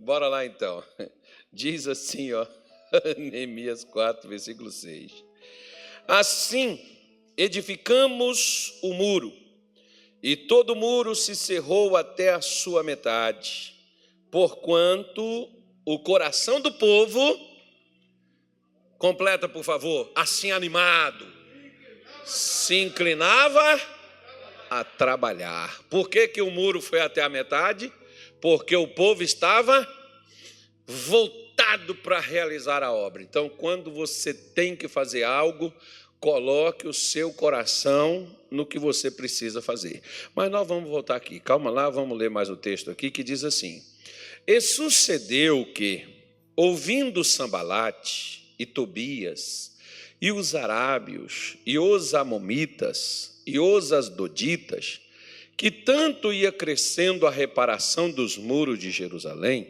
Bora lá então. Diz assim, ó, Neemias 4, versículo 6. Assim edificamos o muro, e todo o muro se cerrou até a sua metade, porquanto o coração do povo, completa por favor, assim animado, se inclinava a trabalhar. Por que, que o muro foi até a metade? Porque o povo estava voltado para realizar a obra. Então, quando você tem que fazer algo, coloque o seu coração no que você precisa fazer. Mas nós vamos voltar aqui, calma lá, vamos ler mais o texto aqui que diz assim: E sucedeu que, ouvindo Sambalate e Tobias, e os arábios, e os amomitas, e os asdoditas, que tanto ia crescendo a reparação dos muros de Jerusalém,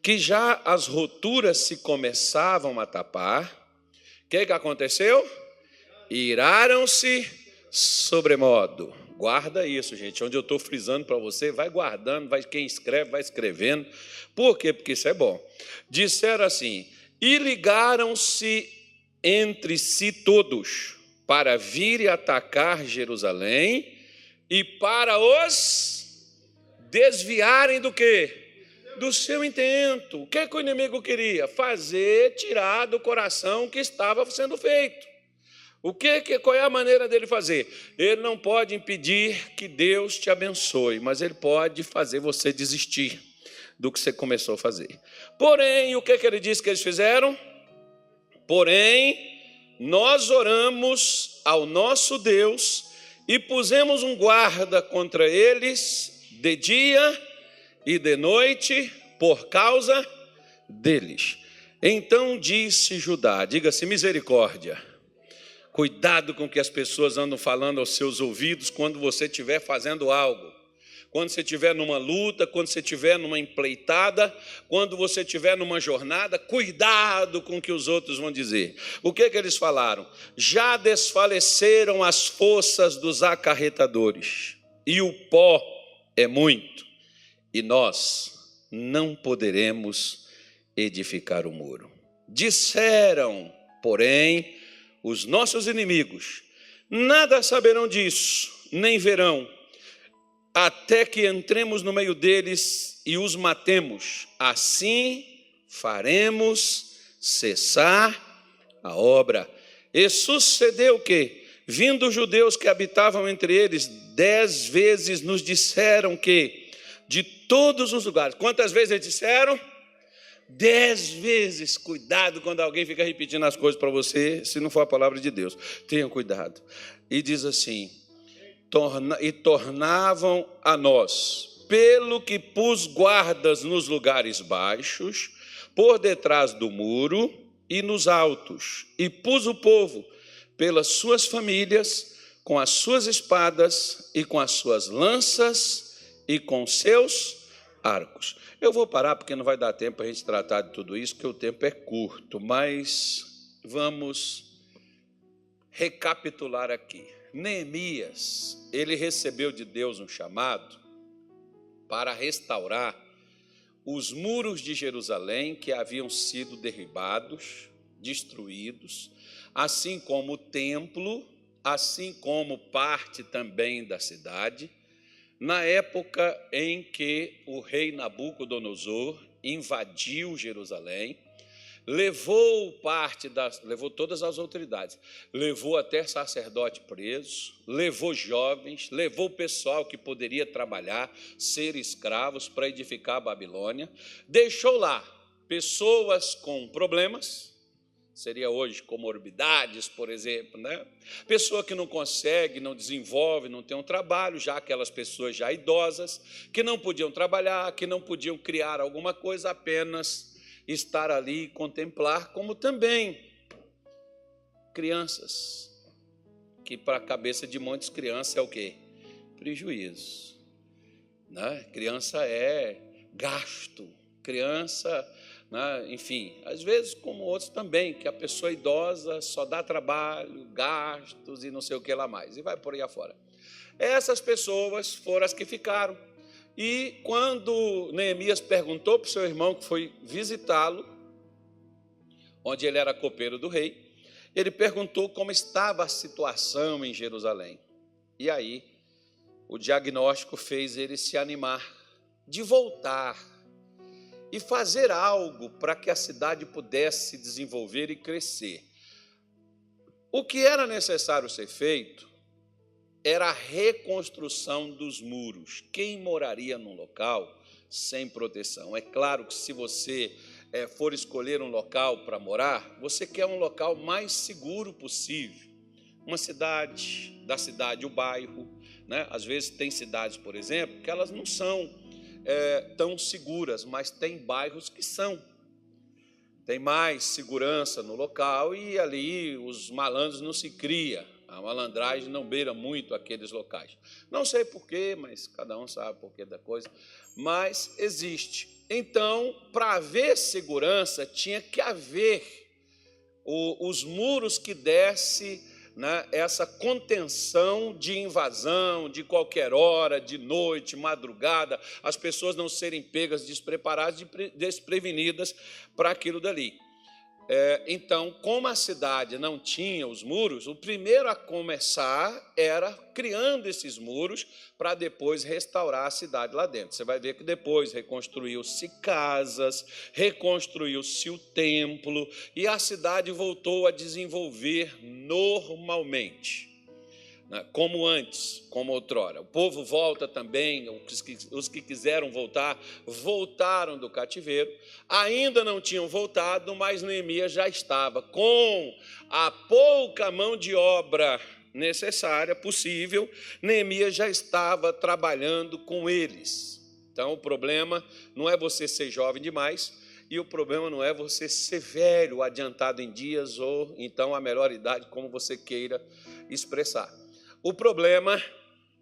que já as roturas se começavam a tapar, o que, que aconteceu? iraram-se sobremodo. Guarda isso, gente. Onde eu estou frisando para você, vai guardando, vai quem escreve, vai escrevendo. Por quê? Porque isso é bom. Disseram assim: e ligaram-se entre si todos para vir e atacar Jerusalém e para os desviarem do quê? Do seu intento. O que, que o inimigo queria? Fazer tirar do coração o que estava sendo feito. O que, qual é a maneira dele fazer? Ele não pode impedir que Deus te abençoe, mas ele pode fazer você desistir do que você começou a fazer. Porém, o que, que ele disse que eles fizeram? Porém, nós oramos ao nosso Deus e pusemos um guarda contra eles de dia e de noite por causa deles. Então disse Judá: diga-se misericórdia Cuidado com o que as pessoas andam falando aos seus ouvidos quando você estiver fazendo algo. Quando você estiver numa luta, quando você estiver numa empleitada, quando você estiver numa jornada, cuidado com o que os outros vão dizer. O que, que eles falaram? Já desfaleceram as forças dos acarretadores, e o pó é muito, e nós não poderemos edificar o muro. Disseram, porém, os nossos inimigos, nada saberão disso, nem verão, até que entremos no meio deles e os matemos. Assim faremos cessar a obra. E sucedeu que, vindo os judeus que habitavam entre eles, dez vezes nos disseram que, de todos os lugares, quantas vezes eles disseram? Dez vezes, cuidado quando alguém fica repetindo as coisas para você, se não for a palavra de Deus. Tenha cuidado. E diz assim: e tornavam a nós, pelo que pus guardas nos lugares baixos, por detrás do muro e nos altos, e pus o povo pelas suas famílias, com as suas espadas e com as suas lanças e com seus arcos. Eu vou parar porque não vai dar tempo a gente tratar de tudo isso, porque o tempo é curto, mas vamos recapitular aqui. Neemias, ele recebeu de Deus um chamado para restaurar os muros de Jerusalém que haviam sido derribados, destruídos, assim como o templo, assim como parte também da cidade na época em que o rei Nabucodonosor invadiu Jerusalém, levou parte das, levou todas as autoridades, levou até sacerdote preso, levou jovens, levou pessoal que poderia trabalhar, ser escravos para edificar a Babilônia, deixou lá pessoas com problemas, seria hoje comorbidades, por exemplo, né? Pessoa que não consegue, não desenvolve, não tem um trabalho, já aquelas pessoas já idosas, que não podiam trabalhar, que não podiam criar alguma coisa, apenas estar ali e contemplar, como também crianças, que para a cabeça de muitas crianças é o quê? Prejuízo. Né? Criança é gasto, criança né? enfim, às vezes, como outros também, que a pessoa idosa só dá trabalho, gastos e não sei o que lá mais, e vai por aí afora. Essas pessoas foram as que ficaram. E quando Neemias perguntou para o seu irmão que foi visitá-lo, onde ele era copeiro do rei, ele perguntou como estava a situação em Jerusalém. E aí, o diagnóstico fez ele se animar de voltar e fazer algo para que a cidade pudesse se desenvolver e crescer. O que era necessário ser feito era a reconstrução dos muros. Quem moraria num local sem proteção? É claro que se você é, for escolher um local para morar, você quer um local mais seguro possível. Uma cidade, da cidade, o bairro. Né? Às vezes tem cidades, por exemplo, que elas não são é, tão seguras, mas tem bairros que são. Tem mais segurança no local e ali os malandros não se cria. A malandragem não beira muito aqueles locais. Não sei porquê, mas cada um sabe porquê da coisa. Mas existe. Então, para haver segurança, tinha que haver o, os muros que desse né, essa contenção de invasão de qualquer hora, de noite, madrugada, as pessoas não serem pegas despreparadas, desprevenidas para aquilo dali. É, então, como a cidade não tinha os muros, o primeiro a começar era criando esses muros para depois restaurar a cidade lá dentro. Você vai ver que depois reconstruiu-se casas, reconstruiu-se o templo e a cidade voltou a desenvolver normalmente. Né, como antes, como outrora. O povo volta também, os que quiseram voltar, voltaram do cativeiro. Ainda não tinham voltado, mas Neemias já estava com a pouca mão de obra necessária, possível, Neemias já estava trabalhando com eles. Então, o problema não é você ser jovem demais, e o problema não é você ser velho, adiantado em dias, ou então a melhor idade, como você queira expressar. O problema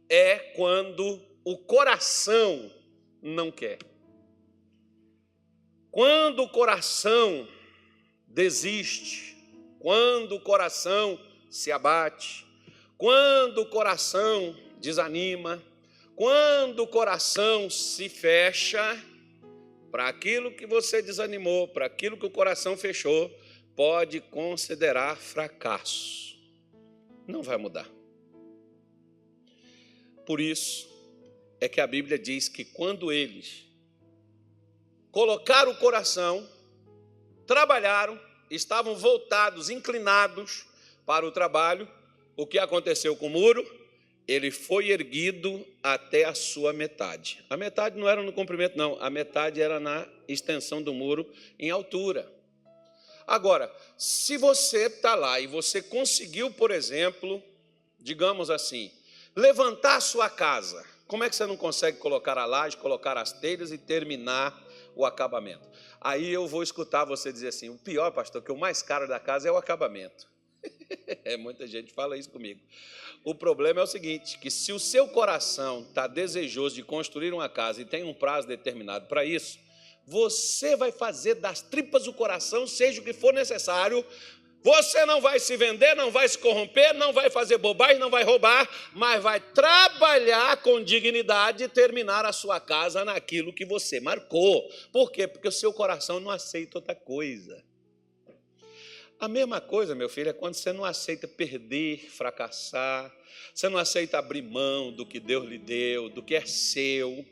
é quando o coração não quer. Quando o coração desiste, quando o coração se abate, quando o coração desanima, quando o coração se fecha para aquilo que você desanimou, para aquilo que o coração fechou, pode considerar fracasso. Não vai mudar. Por isso é que a Bíblia diz que quando eles colocaram o coração, trabalharam, estavam voltados, inclinados para o trabalho, o que aconteceu com o muro? Ele foi erguido até a sua metade. A metade não era no comprimento, não, a metade era na extensão do muro em altura. Agora, se você está lá e você conseguiu, por exemplo, digamos assim, levantar sua casa. Como é que você não consegue colocar a laje, colocar as telhas e terminar o acabamento? Aí eu vou escutar você dizer assim: o pior, pastor, que o mais caro da casa é o acabamento. é, muita gente fala isso comigo. O problema é o seguinte: que se o seu coração está desejoso de construir uma casa e tem um prazo determinado para isso, você vai fazer das tripas do coração, seja o que for necessário, você não vai se vender, não vai se corromper, não vai fazer bobagem, não vai roubar, mas vai trabalhar com dignidade e terminar a sua casa naquilo que você marcou. Por quê? Porque o seu coração não aceita outra coisa. A mesma coisa, meu filho, é quando você não aceita perder, fracassar, você não aceita abrir mão do que Deus lhe deu, do que é seu.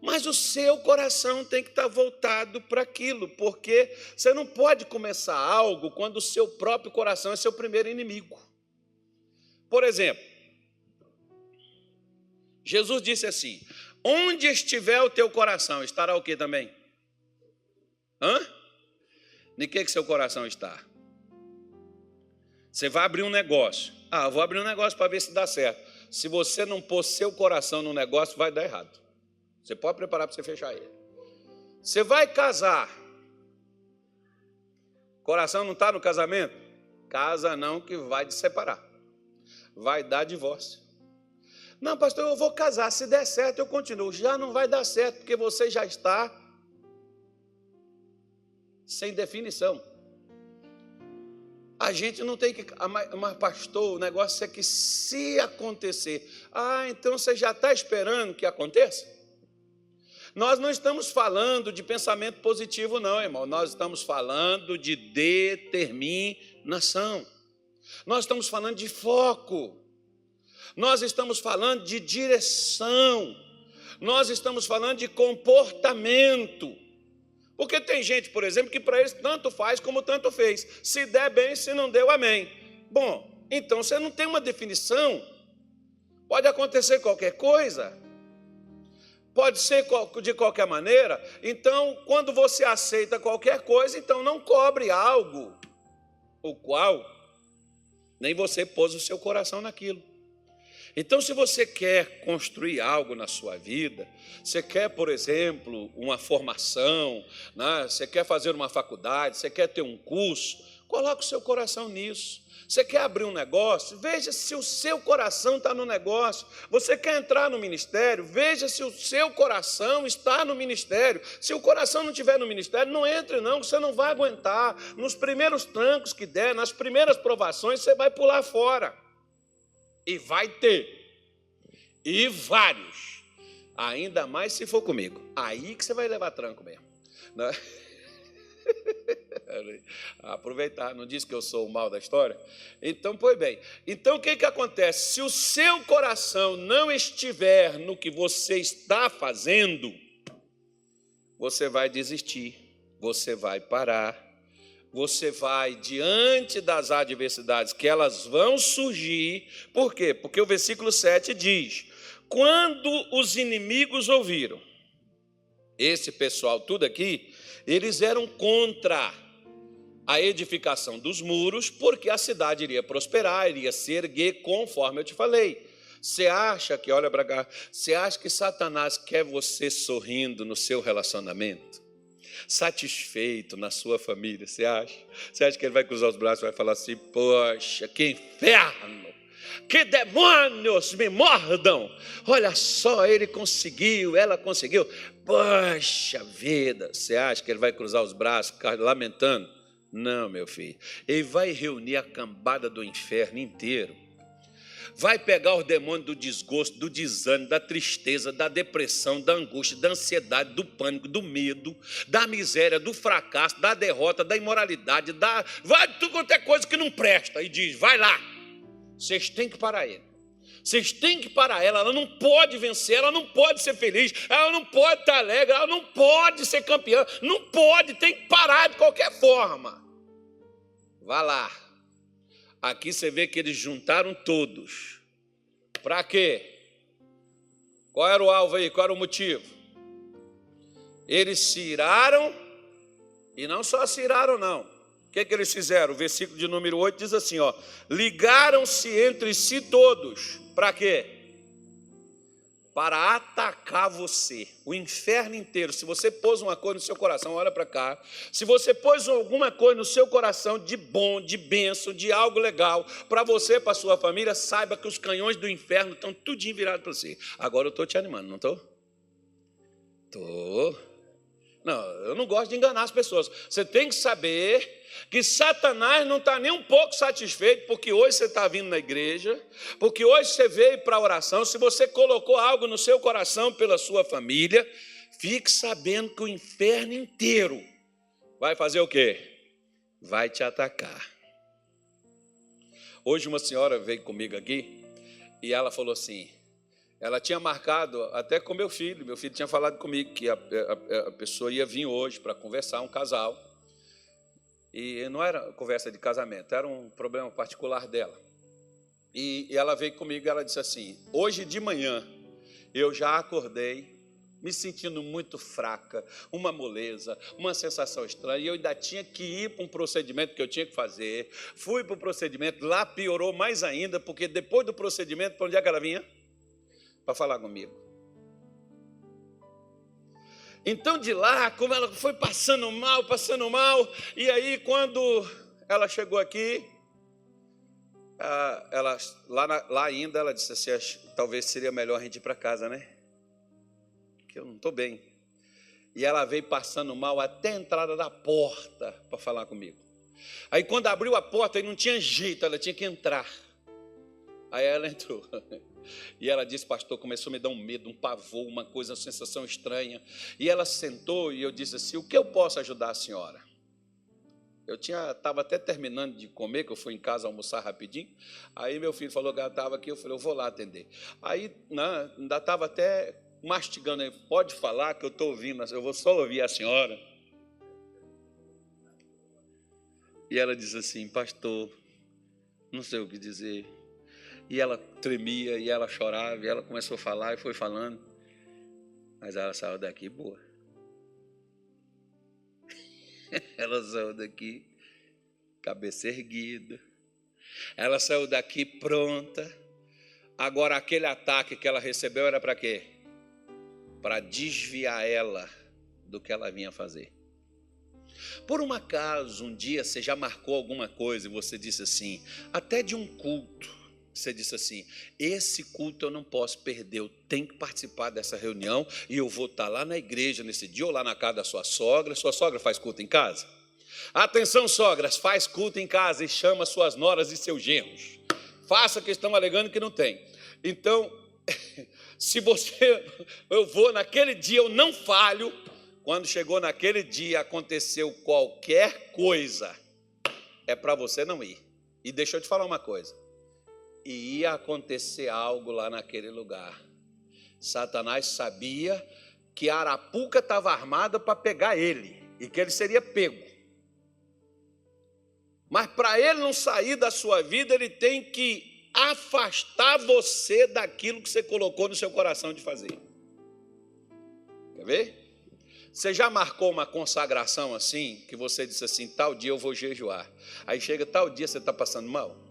Mas o seu coração tem que estar voltado para aquilo, porque você não pode começar algo quando o seu próprio coração é seu primeiro inimigo. Por exemplo, Jesus disse assim: Onde estiver o teu coração, estará o que também? Hã? De que, que seu coração está? Você vai abrir um negócio. Ah, vou abrir um negócio para ver se dá certo. Se você não pôr seu coração no negócio, vai dar errado. Você pode preparar para você fechar ele. Você vai casar. Coração não está no casamento? Casa não, que vai te separar. Vai dar divórcio. Não, pastor, eu vou casar. Se der certo, eu continuo. Já não vai dar certo, porque você já está sem definição. A gente não tem que. Mas, pastor, o negócio é que se acontecer. Ah, então você já está esperando que aconteça? Nós não estamos falando de pensamento positivo, não, irmão. Nós estamos falando de determinação. Nós estamos falando de foco. Nós estamos falando de direção. Nós estamos falando de comportamento. Porque tem gente, por exemplo, que para eles tanto faz como tanto fez. Se der bem, se não deu, amém. Bom, então você não tem uma definição. Pode acontecer qualquer coisa. Pode ser de qualquer maneira. Então, quando você aceita qualquer coisa, então não cobre algo o qual nem você pôs o seu coração naquilo. Então, se você quer construir algo na sua vida, você quer, por exemplo, uma formação, né? você quer fazer uma faculdade, você quer ter um curso, coloque o seu coração nisso. Você quer abrir um negócio? Veja se o seu coração está no negócio. Você quer entrar no ministério? Veja se o seu coração está no ministério. Se o coração não estiver no ministério, não entre, não, você não vai aguentar. Nos primeiros trancos que der, nas primeiras provações, você vai pular fora. E vai ter. E vários. Ainda mais se for comigo. Aí que você vai levar tranco mesmo. Não é? Aproveitar, não disse que eu sou o mal da história? Então, pois bem. Então, o que, que acontece? Se o seu coração não estiver no que você está fazendo, você vai desistir, você vai parar, você vai diante das adversidades que elas vão surgir. Por quê? Porque o versículo 7 diz: Quando os inimigos ouviram, esse pessoal tudo aqui, eles eram contra a edificação dos muros, porque a cidade iria prosperar, iria se erguer, conforme eu te falei. Você acha que, olha para cá, você acha que Satanás quer você sorrindo no seu relacionamento? Satisfeito na sua família, você acha? Você acha que ele vai cruzar os braços e vai falar assim: Poxa, que inferno! que demônios me mordam. Olha só, ele conseguiu, ela conseguiu. Poxa vida, você acha que ele vai cruzar os braços, lamentando? Não, meu filho. Ele vai reunir a cambada do inferno inteiro. Vai pegar os demônios do desgosto, do desânimo, da tristeza, da depressão, da angústia, da ansiedade, do pânico, do medo, da miséria, do fracasso, da derrota, da imoralidade, da. Vai tudo quanto é coisa que não presta. E diz: vai lá, vocês têm que parar ele. Vocês têm que parar ela. Ela não pode vencer, ela não pode ser feliz, ela não pode estar alegre, ela não pode ser campeã. Não pode, tem que parar de qualquer forma. Vá lá. Aqui você vê que eles juntaram todos. Para quê? Qual era o alvo aí? Qual era o motivo? Eles se iraram, e não só se iraram, não o que, que eles fizeram? O versículo de número 8 diz assim: ó, ligaram-se entre si todos. Para quê? Para atacar você, o inferno inteiro. Se você pôs uma coisa no seu coração, olha para cá. Se você pôs alguma coisa no seu coração de bom, de benção, de algo legal, para você, para sua família, saiba que os canhões do inferno estão tudinho virados para você. Agora eu estou te animando, não estou? Estou. Não, eu não gosto de enganar as pessoas. Você tem que saber que Satanás não está nem um pouco satisfeito, porque hoje você está vindo na igreja, porque hoje você veio para a oração. Se você colocou algo no seu coração pela sua família, fique sabendo que o inferno inteiro vai fazer o quê? Vai te atacar. Hoje uma senhora veio comigo aqui e ela falou assim: ela tinha marcado até com meu filho, meu filho tinha falado comigo que a, a, a pessoa ia vir hoje para conversar, um casal. E não era conversa de casamento, era um problema particular dela. E, ela veio comigo e ela disse assim: Hoje de manhã eu já acordei me sentindo muito fraca, uma moleza, uma sensação estranha, e eu ainda tinha que ir para um procedimento que eu tinha que fazer. Fui para o procedimento, lá piorou mais ainda, porque depois do procedimento, para onde é que ela vinha? Para falar comigo. Então de lá, como ela foi passando mal, passando mal, e aí quando ela chegou aqui, ela lá, lá ainda ela disse assim, talvez seria melhor a gente ir para casa, né? Que eu não estou bem. E ela veio passando mal até a entrada da porta para falar comigo. Aí quando abriu a porta, aí não tinha jeito, ela tinha que entrar. Aí ela entrou. E ela disse, pastor, começou a me dar um medo, um pavor, uma coisa, uma sensação estranha. E ela sentou e eu disse assim: o que eu posso ajudar a senhora? Eu tinha, estava até terminando de comer, que eu fui em casa almoçar rapidinho. Aí meu filho falou que ela estava aqui, eu falei, eu vou lá atender. Aí né, ainda estava até mastigando, pode falar que eu estou ouvindo, eu vou só ouvir a senhora. E ela disse assim, pastor, não sei o que dizer. E ela tremia, e ela chorava, e ela começou a falar e foi falando. Mas ela saiu daqui boa. ela saiu daqui cabeça erguida. Ela saiu daqui pronta. Agora, aquele ataque que ela recebeu era para quê? Para desviar ela do que ela vinha fazer. Por um acaso, um dia você já marcou alguma coisa e você disse assim, até de um culto, você disse assim: esse culto eu não posso perder, eu tenho que participar dessa reunião e eu vou estar lá na igreja nesse dia ou lá na casa da sua sogra. Sua sogra faz culto em casa? Atenção, sogras, faz culto em casa e chama suas noras e seus genros. Faça que estão alegando que não tem. Então, se você, eu vou naquele dia, eu não falho. Quando chegou naquele dia, aconteceu qualquer coisa, é para você não ir. E deixa eu te falar uma coisa e ia acontecer algo lá naquele lugar. Satanás sabia que a Arapuca estava armada para pegar ele e que ele seria pego. Mas para ele não sair da sua vida, ele tem que afastar você daquilo que você colocou no seu coração de fazer. Quer ver? Você já marcou uma consagração assim, que você disse assim: tal dia eu vou jejuar. Aí chega tal dia você está passando mal?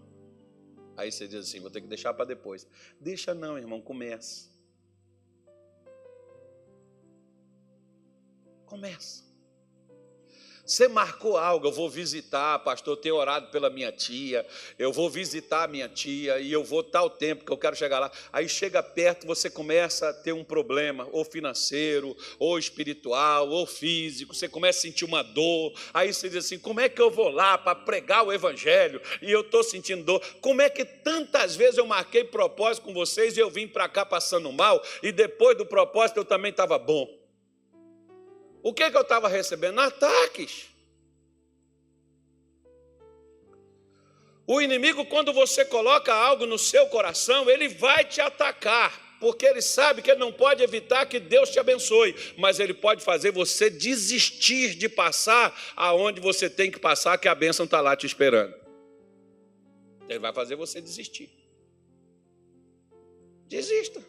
Aí você diz assim: vou ter que deixar para depois. Deixa não, irmão, comece. Começa. Você marcou algo, eu vou visitar, pastor, eu tenho orado pela minha tia, eu vou visitar a minha tia e eu vou tal tempo que eu quero chegar lá. Aí chega perto, você começa a ter um problema, ou financeiro, ou espiritual, ou físico, você começa a sentir uma dor. Aí você diz assim: como é que eu vou lá para pregar o evangelho e eu estou sentindo dor? Como é que tantas vezes eu marquei propósito com vocês e eu vim para cá passando mal e depois do propósito eu também estava bom? O que, que eu estava recebendo? Ataques. O inimigo, quando você coloca algo no seu coração, ele vai te atacar, porque ele sabe que ele não pode evitar que Deus te abençoe, mas ele pode fazer você desistir de passar aonde você tem que passar, que a bênção está lá te esperando. Ele vai fazer você desistir. Desista.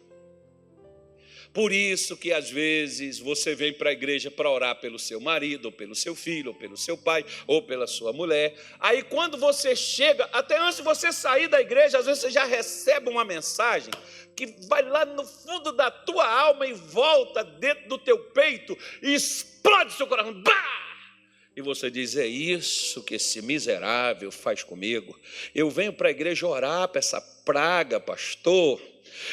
Por isso que às vezes você vem para a igreja para orar pelo seu marido, ou pelo seu filho, ou pelo seu pai, ou pela sua mulher. Aí quando você chega, até antes de você sair da igreja, às vezes você já recebe uma mensagem que vai lá no fundo da tua alma e volta dentro do teu peito e explode seu coração. Bah! E você diz: É isso que esse miserável faz comigo. Eu venho para a igreja orar para essa praga, pastor.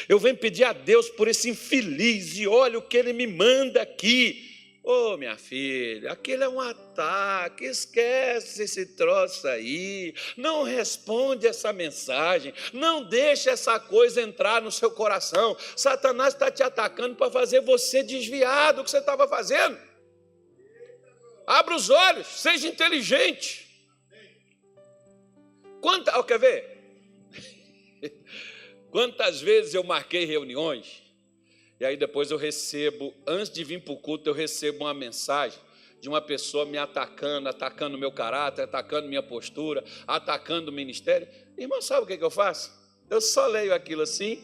Eu venho pedir a Deus por esse infeliz e olha o que ele me manda aqui. Ô oh, minha filha, aquele é um ataque, esquece esse troço aí, não responde essa mensagem, não deixe essa coisa entrar no seu coração. Satanás está te atacando para fazer você desviar do que você estava fazendo. Abra os olhos, seja inteligente. Quanta, oh, quer ver? Quantas vezes eu marquei reuniões e aí depois eu recebo, antes de vir para o culto, eu recebo uma mensagem de uma pessoa me atacando, atacando meu caráter, atacando minha postura, atacando o ministério. Irmão, sabe o que, que eu faço? Eu só leio aquilo assim,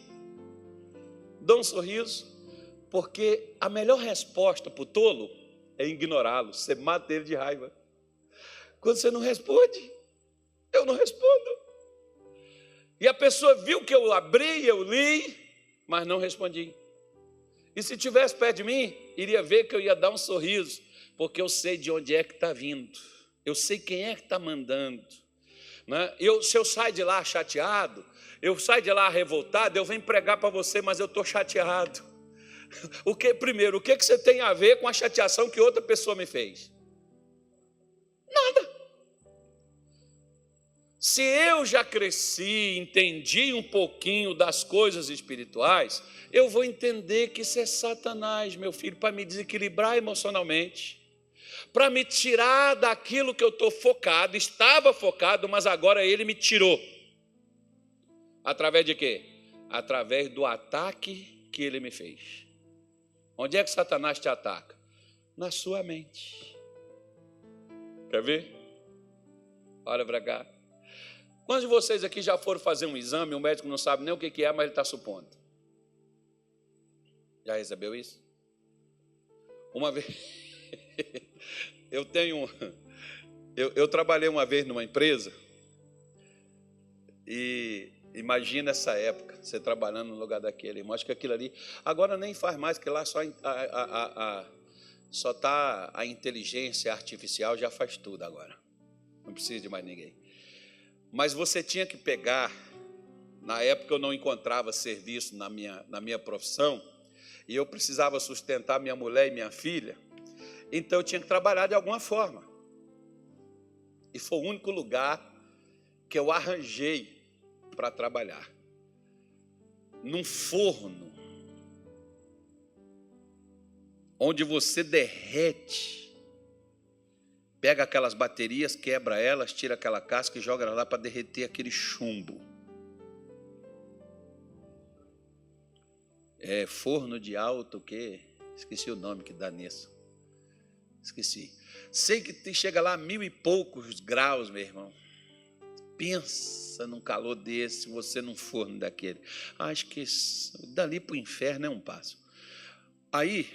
dou um sorriso, porque a melhor resposta para o tolo é ignorá-lo, você mata ele de raiva. Quando você não responde, eu não respondo. E a pessoa viu que eu abri, eu li, mas não respondi. E se tivesse perto de mim, iria ver que eu ia dar um sorriso, porque eu sei de onde é que está vindo, eu sei quem é que está mandando. Né? Eu, se eu saio de lá chateado, eu saio de lá revoltado, eu venho pregar para você, mas eu estou chateado. O que, primeiro, o que, que você tem a ver com a chateação que outra pessoa me fez? Se eu já cresci, entendi um pouquinho das coisas espirituais, eu vou entender que isso é Satanás, meu filho, para me desequilibrar emocionalmente, para me tirar daquilo que eu estou focado, estava focado, mas agora ele me tirou. Através de quê? Através do ataque que ele me fez. Onde é que Satanás te ataca? Na sua mente. Quer ver? Olha para cá. Quantos de vocês aqui já foram fazer um exame, o médico não sabe nem o que é, mas ele está supondo? Já recebeu isso? Uma vez. eu tenho. Eu, eu trabalhei uma vez numa empresa e imagina essa época, você trabalhando no lugar daquele irmão. Acho que aquilo ali. Agora nem faz mais, que lá só a, a, a, só está a inteligência artificial, já faz tudo agora. Não precisa de mais ninguém. Mas você tinha que pegar. Na época eu não encontrava serviço na minha, na minha profissão e eu precisava sustentar minha mulher e minha filha, então eu tinha que trabalhar de alguma forma. E foi o único lugar que eu arranjei para trabalhar. Num forno, onde você derrete, pega aquelas baterias, quebra elas, tira aquela casca e joga lá para derreter aquele chumbo. é, forno de alto, que esqueci o nome que dá nisso. Esqueci. Sei que chega lá a mil e poucos graus, meu irmão. Pensa num calor desse, você num forno daquele. Acho que dali para o inferno é um passo. Aí,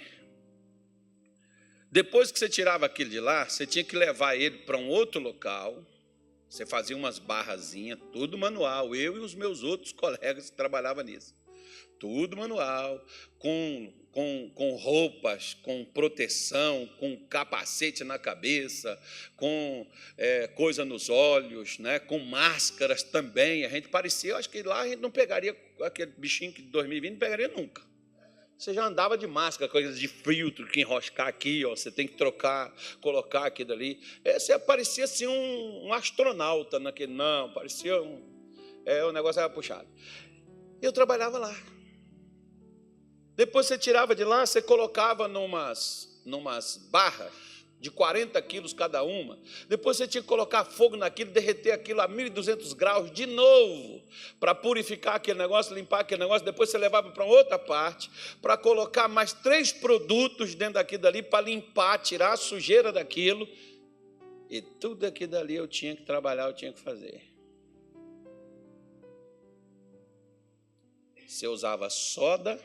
depois que você tirava aquilo de lá, você tinha que levar ele para um outro local. Você fazia umas barrazinhas, tudo manual. Eu e os meus outros colegas que trabalhavam nisso tudo manual, com, com, com roupas, com proteção, com capacete na cabeça, com é, coisa nos olhos, né, com máscaras também. A gente parecia, acho que lá a gente não pegaria aquele bichinho que de 2020 não pegaria nunca. Você já andava de máscara, coisas de filtro, que enroscar aqui, ó, você tem que trocar, colocar aqui dali. É, você parecia assim um, um astronauta naquele. Não, parecia um. É, o negócio era puxado. Eu trabalhava lá. Depois você tirava de lá, você colocava numas, numas barras de 40 quilos cada uma. Depois você tinha que colocar fogo naquilo, derreter aquilo a 1.200 graus de novo, para purificar aquele negócio, limpar aquele negócio. Depois você levava para outra parte, para colocar mais três produtos dentro daquilo dali, para limpar, tirar a sujeira daquilo. E tudo aquilo dali eu tinha que trabalhar, eu tinha que fazer. Você usava soda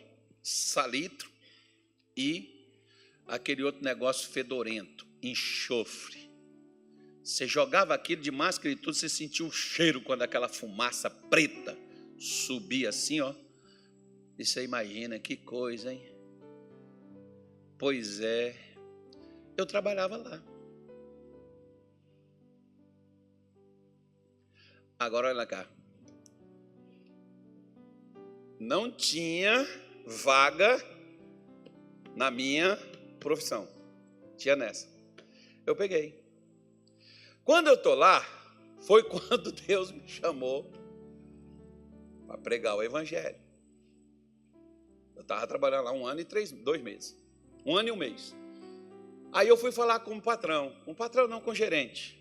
salitro e aquele outro negócio fedorento, enxofre. Você jogava aquilo de máscara e tudo, você sentia o cheiro quando aquela fumaça preta subia assim, ó. E você imagina que coisa, hein? Pois é, eu trabalhava lá. Agora olha cá. Não tinha vaga na minha profissão. Tinha nessa. Eu peguei. Quando eu estou lá, foi quando Deus me chamou para pregar o Evangelho. Eu estava trabalhando lá um ano e três, dois meses. Um ano e um mês. Aí eu fui falar com o patrão. Com o patrão não, com o gerente.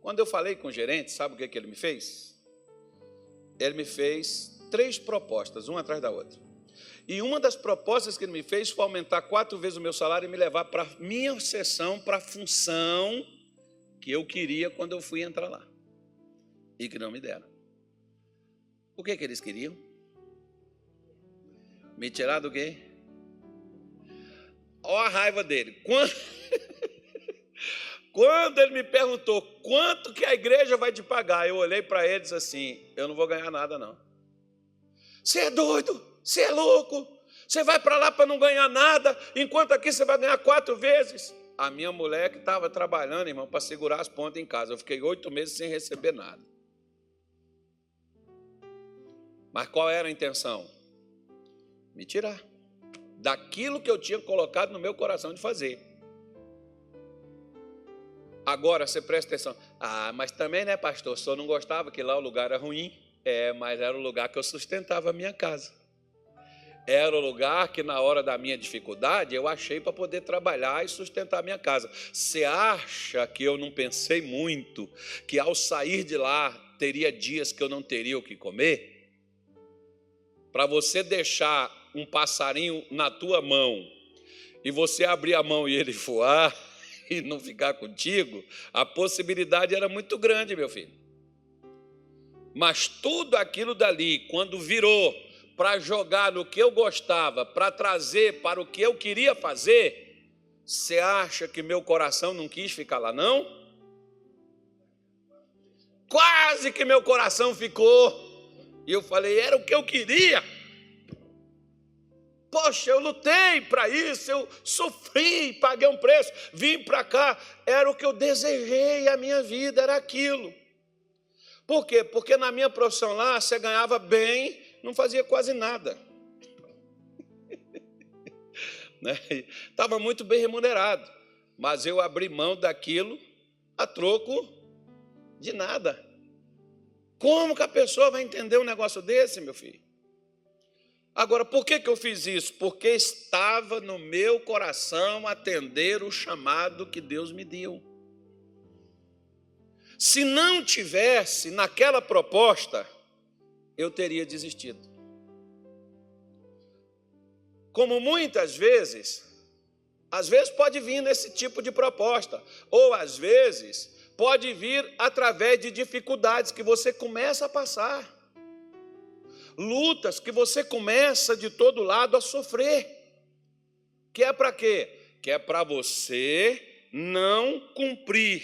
Quando eu falei com o gerente, sabe o que, que ele me fez? Ele me fez três propostas, uma atrás da outra. E uma das propostas que ele me fez foi aumentar quatro vezes o meu salário e me levar para a minha sessão, para a função que eu queria quando eu fui entrar lá. E que não me deram. O que, que eles queriam? Me tirar do quê? Olha a raiva dele. Quando... Quando ele me perguntou quanto que a igreja vai te pagar, eu olhei para ele e disse assim: Eu não vou ganhar nada, não. Você é doido? Você é louco? Você vai para lá para não ganhar nada, enquanto aqui você vai ganhar quatro vezes. A minha mulher que estava trabalhando, irmão, para segurar as pontas em casa. Eu fiquei oito meses sem receber nada. Mas qual era a intenção? Me tirar daquilo que eu tinha colocado no meu coração de fazer. Agora você presta atenção. Ah, mas também, né, pastor? Senhor não gostava que lá o lugar era ruim? É, mas era o lugar que eu sustentava a minha casa. Era o lugar que, na hora da minha dificuldade, eu achei para poder trabalhar e sustentar a minha casa. Você acha que eu não pensei muito que ao sair de lá teria dias que eu não teria o que comer? Para você deixar um passarinho na tua mão e você abrir a mão e ele voar e não ficar contigo, a possibilidade era muito grande, meu filho. Mas tudo aquilo dali, quando virou para jogar no que eu gostava, para trazer para o que eu queria fazer, você acha que meu coração não quis ficar lá, não? Quase que meu coração ficou. E eu falei, era o que eu queria. Poxa, eu lutei para isso, eu sofri, paguei um preço, vim para cá, era o que eu desejei, a minha vida era aquilo. Por quê? Porque na minha profissão lá você ganhava bem, não fazia quase nada. Estava né? muito bem remunerado, mas eu abri mão daquilo a troco de nada. Como que a pessoa vai entender um negócio desse, meu filho? Agora, por que, que eu fiz isso? Porque estava no meu coração atender o chamado que Deus me deu. Se não tivesse naquela proposta, eu teria desistido. Como muitas vezes, às vezes pode vir nesse tipo de proposta, ou às vezes pode vir através de dificuldades que você começa a passar lutas que você começa de todo lado a sofrer. Que é para quê? Que é para você não cumprir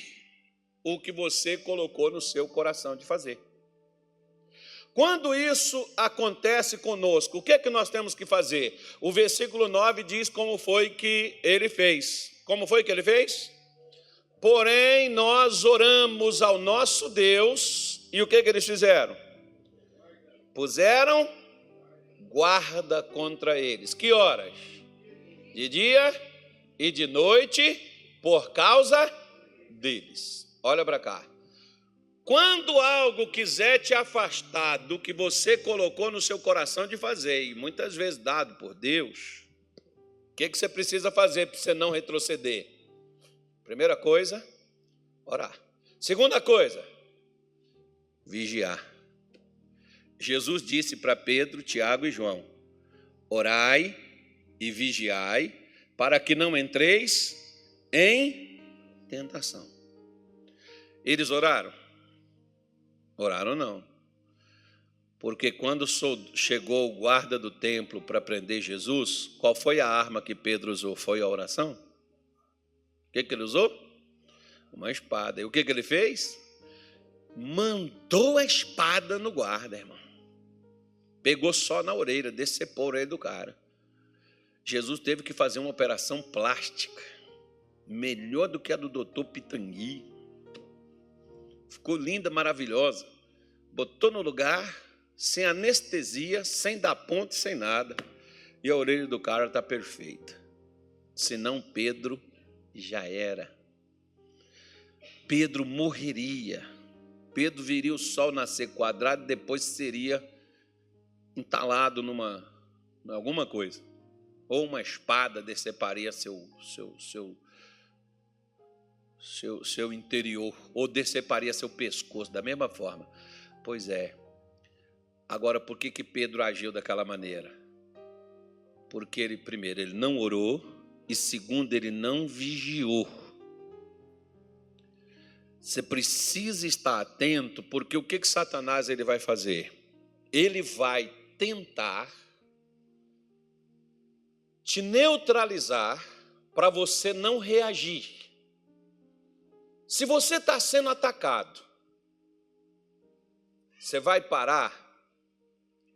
o que você colocou no seu coração de fazer. Quando isso acontece conosco, o que é que nós temos que fazer? O versículo 9 diz como foi que ele fez. Como foi que ele fez? Porém, nós oramos ao nosso Deus, e o que, que eles fizeram? puseram guarda contra eles. Que horas? De dia e de noite, por causa deles. Olha para cá. Quando algo quiser te afastar do que você colocou no seu coração de fazer, e muitas vezes dado por Deus, o que, que você precisa fazer para você não retroceder? Primeira coisa, orar. Segunda coisa, vigiar. Jesus disse para Pedro, Tiago e João: Orai e vigiai, para que não entreis em tentação. Eles oraram? Oraram não. Porque quando chegou o guarda do templo para prender Jesus, qual foi a arma que Pedro usou? Foi a oração? O que, que ele usou? Uma espada. E o que, que ele fez? Mandou a espada no guarda, irmão. Pegou só na orelha, decepou a orelha do cara. Jesus teve que fazer uma operação plástica, melhor do que a do doutor Pitangui. Ficou linda, maravilhosa. Botou no lugar, sem anestesia, sem dar ponto, sem nada. E a orelha do cara está perfeita. Senão Pedro já era. Pedro morreria. Pedro viria o sol nascer quadrado, depois seria entalado numa alguma coisa, ou uma espada deceparia seu seu seu seu, seu interior, ou deceparia seu pescoço da mesma forma. Pois é. Agora, por que que Pedro agiu daquela maneira? Porque ele primeiro ele não orou e segundo ele não vigiou. Você precisa estar atento, porque o que que Satanás ele vai fazer? Ele vai tentar te neutralizar para você não reagir. Se você está sendo atacado, você vai parar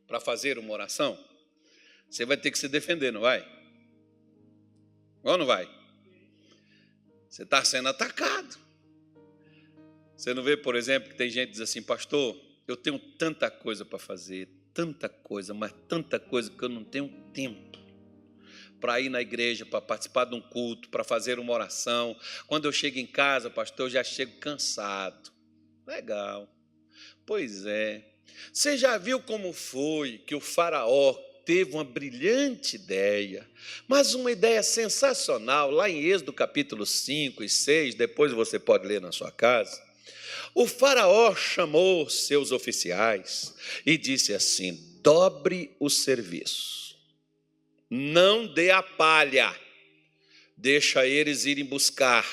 para fazer uma oração? Você vai ter que se defender, não vai? Ou não vai? Você está sendo atacado. Você não vê, por exemplo, que tem gente que diz assim, pastor, eu tenho tanta coisa para fazer, tanta coisa, mas tanta coisa que eu não tenho tempo para ir na igreja, para participar de um culto, para fazer uma oração. Quando eu chego em casa, pastor, eu já chego cansado. Legal. Pois é. Você já viu como foi que o Faraó teve uma brilhante ideia, mas uma ideia sensacional, lá em Êxodo capítulo 5 e 6, depois você pode ler na sua casa. O Faraó chamou seus oficiais e disse assim: dobre o serviço, não dê a palha, deixa eles irem buscar.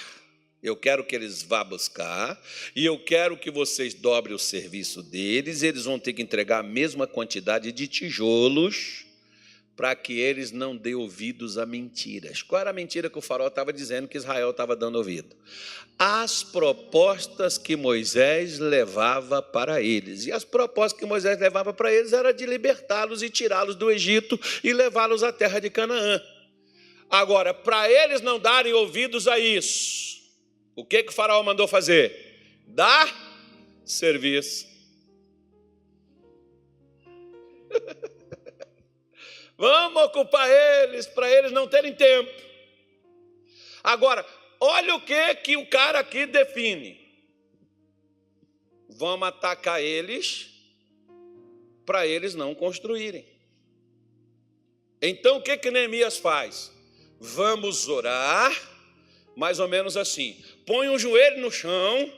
Eu quero que eles vá buscar e eu quero que vocês dobrem o serviço deles. Eles vão ter que entregar a mesma quantidade de tijolos para que eles não dêem ouvidos a mentiras. Qual era a mentira que o faraó estava dizendo que Israel estava dando ouvido? As propostas que Moisés levava para eles. E as propostas que Moisés levava para eles era de libertá-los e tirá-los do Egito e levá-los à terra de Canaã. Agora, para eles não darem ouvidos a isso, o que, que o faraó mandou fazer? Dar serviço. Vamos ocupar eles para eles não terem tempo. Agora, olha o que que o cara aqui define. Vamos atacar eles para eles não construírem. Então o que que Neemias faz? Vamos orar, mais ou menos assim. Põe um joelho no chão,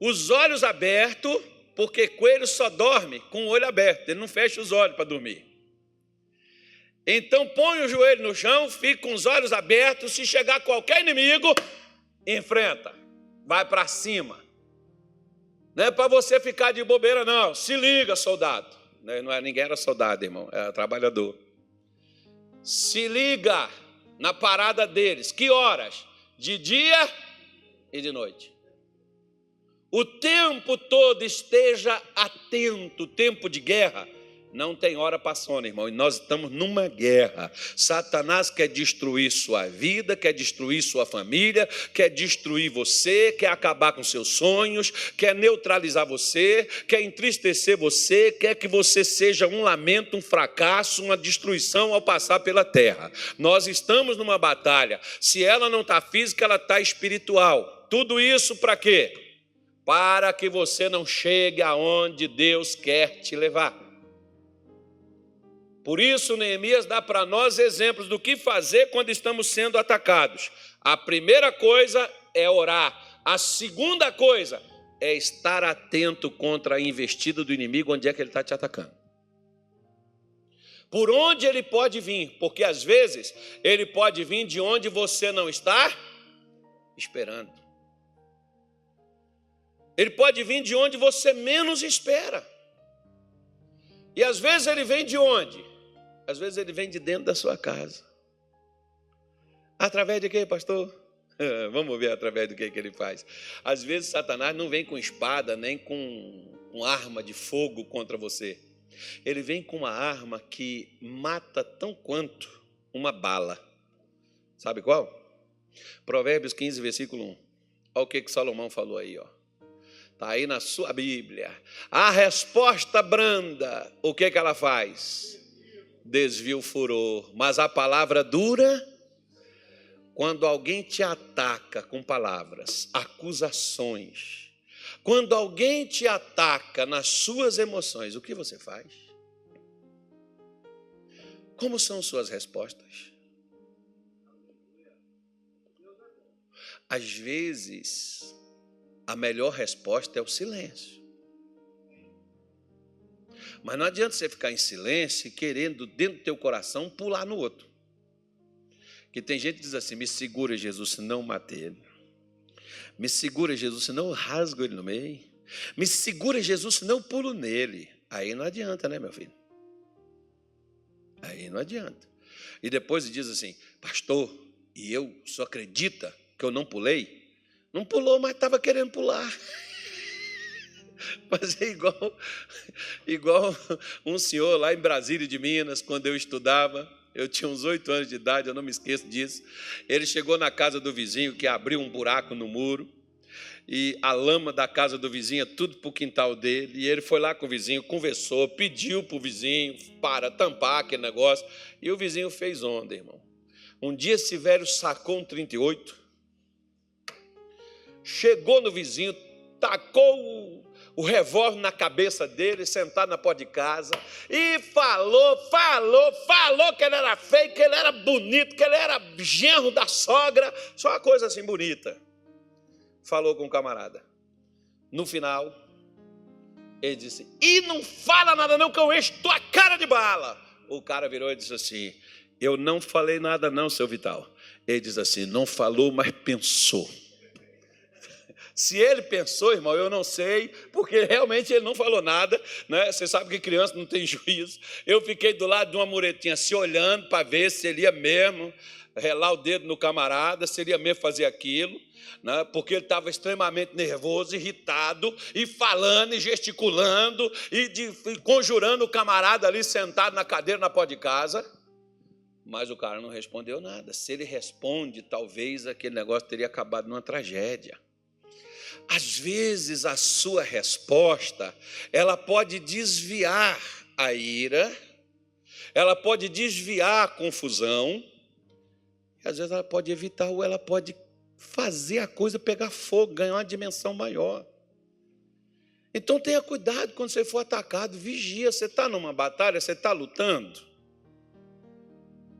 os olhos abertos, porque coelho só dorme com o olho aberto, ele não fecha os olhos para dormir. Então põe o joelho no chão, fica com os olhos abertos. Se chegar qualquer inimigo, enfrenta, vai para cima. Não é para você ficar de bobeira, não. Se liga, soldado. Não é ninguém era soldado, irmão, era trabalhador. Se liga na parada deles. Que horas? De dia e de noite. O tempo todo esteja atento, tempo de guerra não tem hora para sono, irmão, e nós estamos numa guerra. Satanás quer destruir sua vida, quer destruir sua família, quer destruir você, quer acabar com seus sonhos, quer neutralizar você, quer entristecer você, quer que você seja um lamento, um fracasso, uma destruição ao passar pela terra. Nós estamos numa batalha. Se ela não está física, ela está espiritual. Tudo isso para quê? Para que você não chegue aonde Deus quer te levar. Por isso, Neemias dá para nós exemplos do que fazer quando estamos sendo atacados. A primeira coisa é orar. A segunda coisa é estar atento contra a investida do inimigo, onde é que ele está te atacando. Por onde ele pode vir, porque às vezes ele pode vir de onde você não está esperando. Ele pode vir de onde você menos espera. E às vezes ele vem de onde? Às vezes ele vem de dentro da sua casa. Através de quê, pastor? Vamos ver através do que, que ele faz. Às vezes Satanás não vem com espada, nem com, com arma de fogo contra você. Ele vem com uma arma que mata tão quanto uma bala. Sabe qual? Provérbios 15, versículo 1. Olha o que, que Salomão falou aí, ó. Está aí na sua Bíblia. A resposta branda, o que, que ela faz? Desvia o furor, mas a palavra dura. Quando alguém te ataca com palavras, acusações, quando alguém te ataca nas suas emoções, o que você faz? Como são suas respostas? Às vezes, a melhor resposta é o silêncio. Mas não adianta você ficar em silêncio querendo, dentro do teu coração, pular no outro. Que tem gente que diz assim: me segura, Jesus, senão matei ele. Me segura, Jesus, senão eu rasgo ele no meio. Me segura, Jesus, senão eu pulo nele. Aí não adianta, né, meu filho? Aí não adianta. E depois diz assim: Pastor, e eu só acredita que eu não pulei? Não pulou, mas estava querendo pular. Fazer igual, igual um senhor lá em Brasília de Minas, quando eu estudava, eu tinha uns oito anos de idade, eu não me esqueço disso. Ele chegou na casa do vizinho que abriu um buraco no muro e a lama da casa do vizinho é tudo para o quintal dele. E ele foi lá com o vizinho, conversou, pediu para o vizinho para tampar aquele negócio. E o vizinho fez onda, irmão. Um dia esse velho sacou um 38, chegou no vizinho, tacou o revólver na cabeça dele, sentado na porta de casa, e falou, falou, falou que ele era feio, que ele era bonito, que ele era genro da sogra, só uma coisa assim bonita. Falou com o camarada. No final, ele disse: E não fala nada, não, que eu encho tua cara de bala. O cara virou e disse assim: Eu não falei nada, não, seu Vital. Ele diz assim: Não falou, mas pensou. Se ele pensou, irmão, eu não sei, porque realmente ele não falou nada, né? Você sabe que criança não tem juízo. Eu fiquei do lado de uma muretinha se olhando para ver se ele ia mesmo relar o dedo no camarada, se ele ia mesmo fazer aquilo né, porque ele estava extremamente nervoso, irritado, e falando, e gesticulando, e, de, e conjurando o camarada ali sentado na cadeira na pó de casa. Mas o cara não respondeu nada. Se ele responde, talvez aquele negócio teria acabado numa tragédia. Às vezes a sua resposta, ela pode desviar a ira, ela pode desviar a confusão, e às vezes ela pode evitar ou ela pode fazer a coisa pegar fogo, ganhar uma dimensão maior. Então tenha cuidado quando você for atacado, vigia. Você está numa batalha, você está lutando.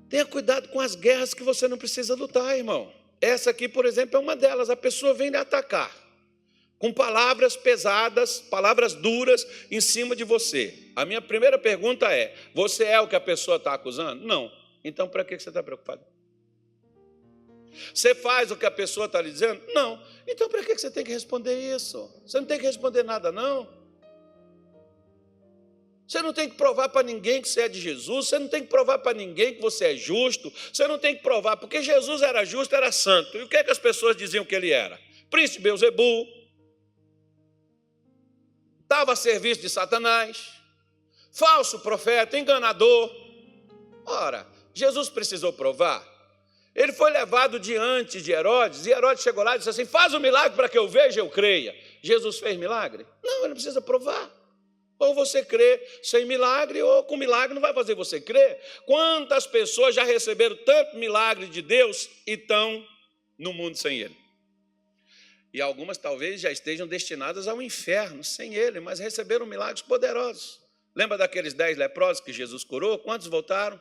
Tenha cuidado com as guerras que você não precisa lutar, irmão. Essa aqui, por exemplo, é uma delas. A pessoa vem lhe atacar com palavras pesadas, palavras duras em cima de você. A minha primeira pergunta é: você é o que a pessoa está acusando? Não. Então, para que você está preocupado? Você faz o que a pessoa está lhe dizendo? Não. Então, para que você tem que responder isso? Você não tem que responder nada, não. Você não tem que provar para ninguém que você é de Jesus, você não tem que provar para ninguém que você é justo, você não tem que provar, porque Jesus era justo, era santo. E o que, é que as pessoas diziam que ele era? Príncipe Beuzebu, estava a serviço de Satanás, falso profeta, enganador. Ora, Jesus precisou provar? Ele foi levado diante de Herodes, e Herodes chegou lá e disse assim: Faz um milagre para que eu veja e eu creia. Jesus fez milagre? Não, ele não precisa provar. Ou você crê sem milagre, ou com milagre não vai fazer você crer. Quantas pessoas já receberam tanto milagre de Deus e estão no mundo sem Ele? E algumas talvez já estejam destinadas ao inferno sem Ele, mas receberam milagres poderosos. Lembra daqueles dez leprosos que Jesus curou? Quantos voltaram?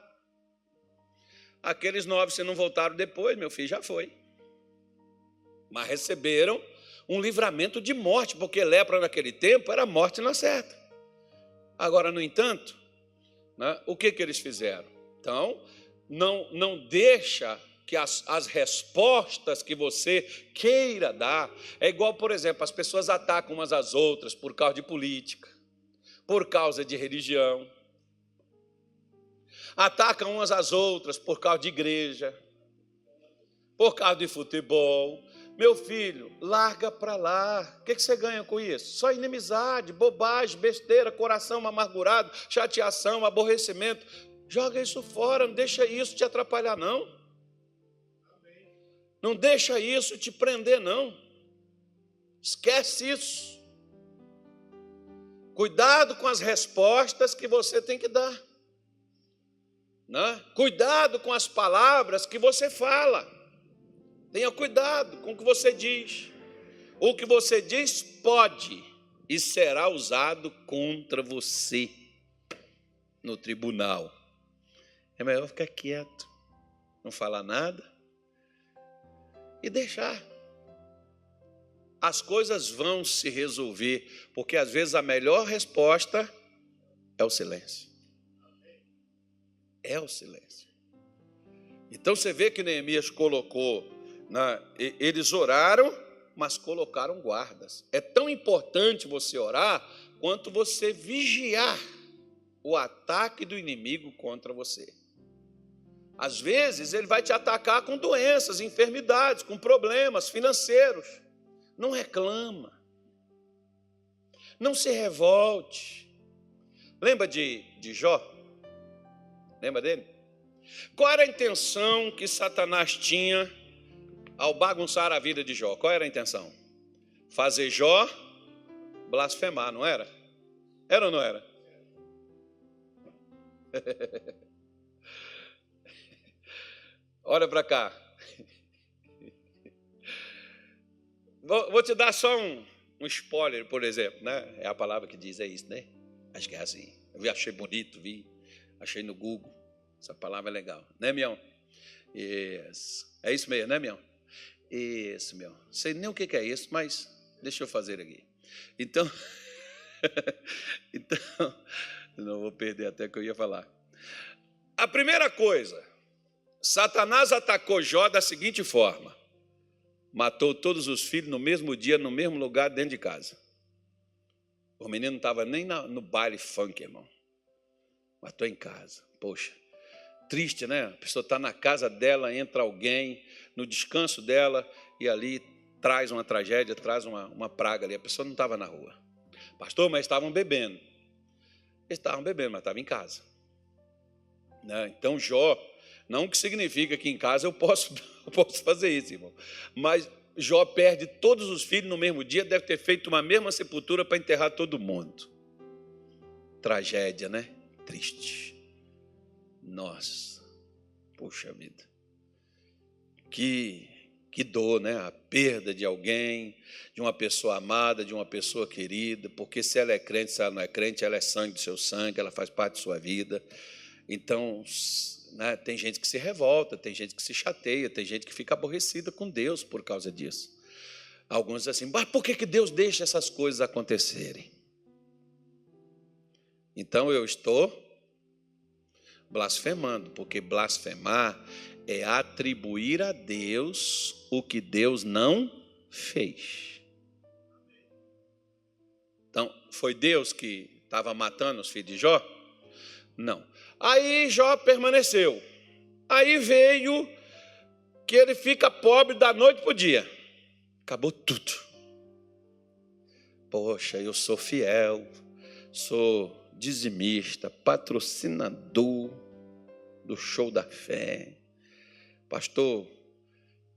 Aqueles nove, se não voltaram depois, meu filho, já foi. Mas receberam um livramento de morte, porque lepra naquele tempo era morte na certa. Agora, no entanto, né, o que, que eles fizeram? Então, não, não deixa que as, as respostas que você queira dar, é igual, por exemplo, as pessoas atacam umas às outras por causa de política, por causa de religião, atacam umas às outras por causa de igreja, por causa de futebol. Meu filho, larga para lá. O que você ganha com isso? Só inimizade, bobagem, besteira, coração amargurado, chateação, aborrecimento. Joga isso fora, não deixa isso te atrapalhar, não. Não deixa isso te prender, não. Esquece isso. Cuidado com as respostas que você tem que dar. Né? Cuidado com as palavras que você fala. Tenha cuidado com o que você diz. O que você diz pode e será usado contra você no tribunal. É melhor ficar quieto, não falar nada e deixar. As coisas vão se resolver, porque às vezes a melhor resposta é o silêncio é o silêncio. Então você vê que Neemias colocou, na, eles oraram, mas colocaram guardas. É tão importante você orar quanto você vigiar o ataque do inimigo contra você. Às vezes ele vai te atacar com doenças, enfermidades, com problemas financeiros. Não reclama. Não se revolte. Lembra de, de Jó? Lembra dele? Qual era a intenção que Satanás tinha ao bagunçar a vida de Jó? Qual era a intenção? Fazer Jó blasfemar, não era? Era ou não era? Olha para cá. Vou te dar só um, um spoiler, por exemplo, né? É a palavra que diz, é isso, né? Acho que é assim. Eu achei bonito, vi, achei no Google. Essa palavra é legal, né, Mião? Isso. É isso mesmo, né, Mião? Isso, meu. Sei nem o que é isso, mas deixa eu fazer aqui. Então, então, não vou perder até que eu ia falar. A primeira coisa, Satanás atacou Jó da seguinte forma: matou todos os filhos no mesmo dia, no mesmo lugar, dentro de casa. O menino não estava nem no baile funk, irmão. Matou em casa. Poxa, triste, né? A pessoa está na casa dela, entra alguém, no descanso dela, e ali traz uma tragédia, traz uma, uma praga ali. A pessoa não estava na rua. Pastor, mas estavam bebendo. Eles estavam bebendo, mas estavam em casa. Né? Então, Jó, não que significa que em casa eu posso, eu posso fazer isso, irmão. Mas Jó perde todos os filhos no mesmo dia, deve ter feito uma mesma sepultura para enterrar todo mundo. Tragédia, né? Triste. Nossa, puxa vida. Que, que dor, né? A perda de alguém, de uma pessoa amada, de uma pessoa querida, porque se ela é crente, se ela não é crente, ela é sangue do seu sangue, ela faz parte da sua vida. Então, né, tem gente que se revolta, tem gente que se chateia, tem gente que fica aborrecida com Deus por causa disso. Alguns dizem assim, mas por que, que Deus deixa essas coisas acontecerem? Então eu estou blasfemando, porque blasfemar é atribuir a Deus o que Deus não fez. Então, foi Deus que estava matando os filhos de Jó? Não. Aí Jó permaneceu. Aí veio que ele fica pobre da noite para o dia. Acabou tudo. Poxa, eu sou fiel, sou dizimista, patrocinador do show da fé. Pastor,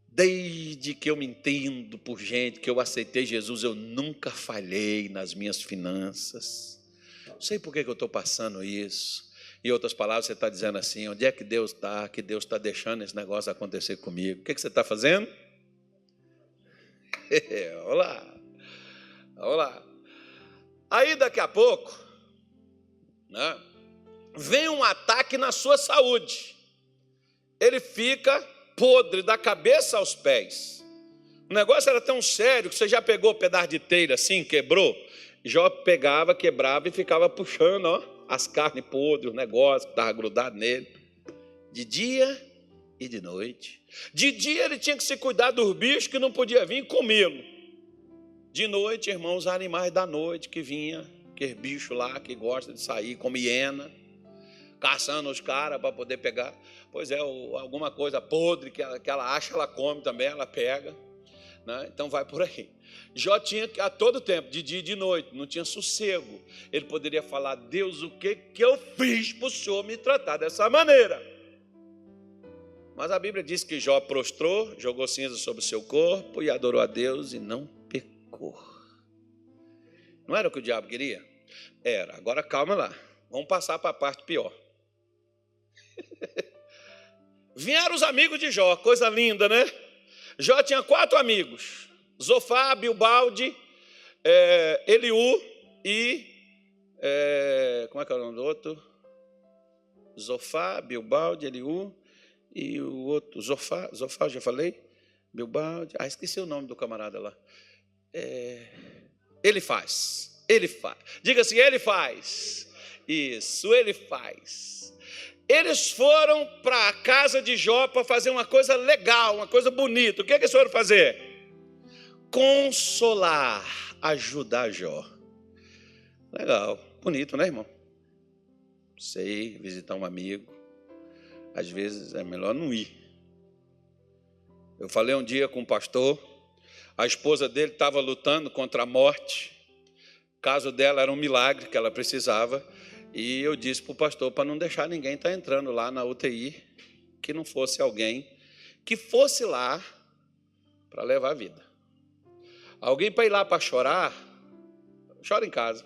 desde que eu me entendo por gente, que eu aceitei Jesus, eu nunca falhei nas minhas finanças. Não sei por que eu estou passando isso. Em outras palavras, você está dizendo assim: onde é que Deus está? Que Deus está deixando esse negócio acontecer comigo? O que, que você está fazendo? Olá, olá. Aí daqui a pouco, né, vem um ataque na sua saúde. Ele fica podre da cabeça aos pés. O negócio era tão sério que você já pegou o pedaço de teira assim, quebrou. Jó pegava, quebrava e ficava puxando, ó as carnes podres, o negócio que estava grudado nele. De dia e de noite. De dia ele tinha que se cuidar dos bichos que não podia vir comê-lo. De noite, irmãos, os animais da noite que vinha, aquele bicho lá que gosta de sair, como hiena, caçando os caras para poder pegar. Pois é, alguma coisa podre que ela, que ela acha, ela come também, ela pega. Né? Então vai por aí. Jó tinha a todo tempo, de dia e de noite, não tinha sossego. Ele poderia falar: Deus, o que, que eu fiz para o Senhor me tratar dessa maneira? Mas a Bíblia diz que Jó prostrou, jogou cinza sobre o seu corpo e adorou a Deus e não pecou. Não era o que o diabo queria? Era. Agora calma lá. Vamos passar para a parte pior. Vieram os amigos de Jó, coisa linda, né? Jó tinha quatro amigos. Zofá, Bilbalde, é, Eliú e. É, como é que é o nome do outro? Zofá, Bilbalde, Eliú e o outro. Zofá, Zofá já falei? Bilbalde. Ah, esqueci o nome do camarada lá. É, ele faz. Ele faz. Diga assim: ele faz. Isso, ele faz. Eles foram para a casa de Jó para fazer uma coisa legal, uma coisa bonita. O que, é que eles foram fazer? Consolar, ajudar Jó. Legal, bonito, né, irmão? Sei, visitar um amigo. Às vezes é melhor não ir. Eu falei um dia com um pastor, a esposa dele estava lutando contra a morte. O caso dela era um milagre que ela precisava. E eu disse para o pastor para não deixar ninguém estar tá entrando lá na UTI, que não fosse alguém que fosse lá para levar a vida. Alguém para ir lá para chorar, chora em casa.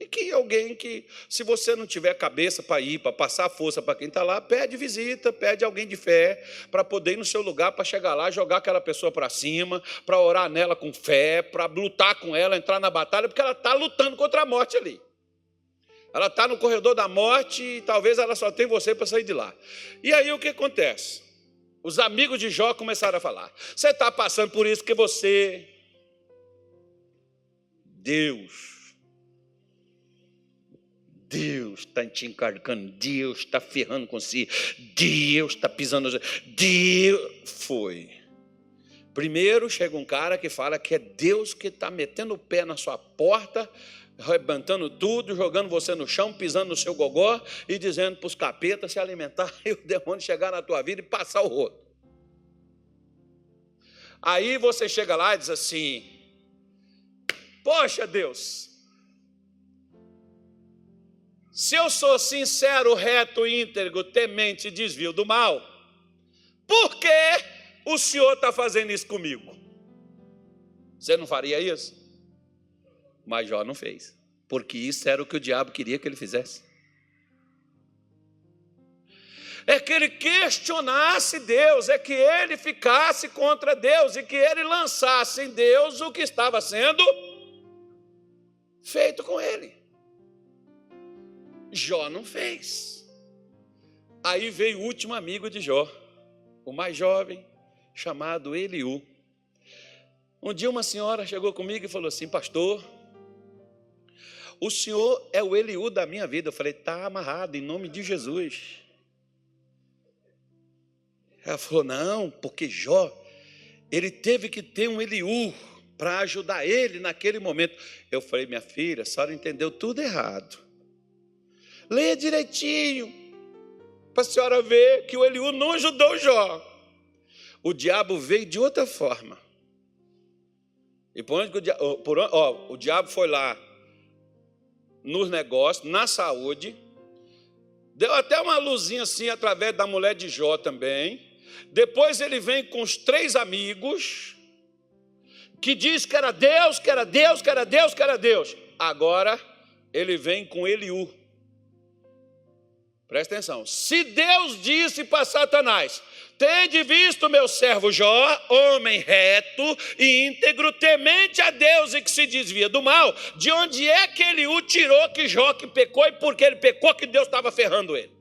E que alguém que, se você não tiver cabeça para ir, para passar força para quem está lá, pede visita, pede alguém de fé, para poder ir no seu lugar, para chegar lá, jogar aquela pessoa para cima, para orar nela com fé, para lutar com ela, entrar na batalha, porque ela está lutando contra a morte ali. Ela está no corredor da morte e talvez ela só tem você para sair de lá. E aí o que acontece? Os amigos de Jó começaram a falar: Você está passando por isso que você. Deus Deus está te encarcando, Deus está ferrando com si, Deus está pisando. Deus foi. Primeiro chega um cara que fala que é Deus que está metendo o pé na sua porta, arrebentando tudo, jogando você no chão, pisando no seu gogó e dizendo para os capetas se alimentar e o demônio chegar na tua vida e passar o rodo. Aí você chega lá e diz assim: Poxa Deus, se eu sou sincero, reto, íntegro, temente e desvio do mal, por que o Senhor está fazendo isso comigo? Você não faria isso? Mas Jó não fez, porque isso era o que o diabo queria que ele fizesse. É que ele questionasse Deus, é que ele ficasse contra Deus e que ele lançasse em Deus o que estava sendo feito com ele. Jó não fez. Aí veio o último amigo de Jó, o mais jovem, chamado Eliú. Um dia uma senhora chegou comigo e falou assim: Pastor, o senhor é o Eliú da minha vida. Eu falei: Está amarrado em nome de Jesus. Ela falou: Não, porque Jó, ele teve que ter um Eliú para ajudar ele naquele momento. Eu falei: Minha filha, a senhora entendeu tudo errado. Leia direitinho, para a senhora ver que o Eliú não ajudou Jó. O diabo veio de outra forma. E por onde o, diabo, por, o diabo foi lá nos negócios, na saúde, deu até uma luzinha assim através da mulher de Jó também. Depois ele vem com os três amigos, que diz que era Deus, que era Deus, que era Deus, que era Deus. Agora ele vem com Eliú. Presta atenção. Se Deus disse para Satanás: Tende visto meu servo Jó, homem reto e íntegro, temente a Deus e que se desvia do mal. De onde é que ele o tirou que Jó que pecou e porque ele pecou que Deus estava ferrando ele?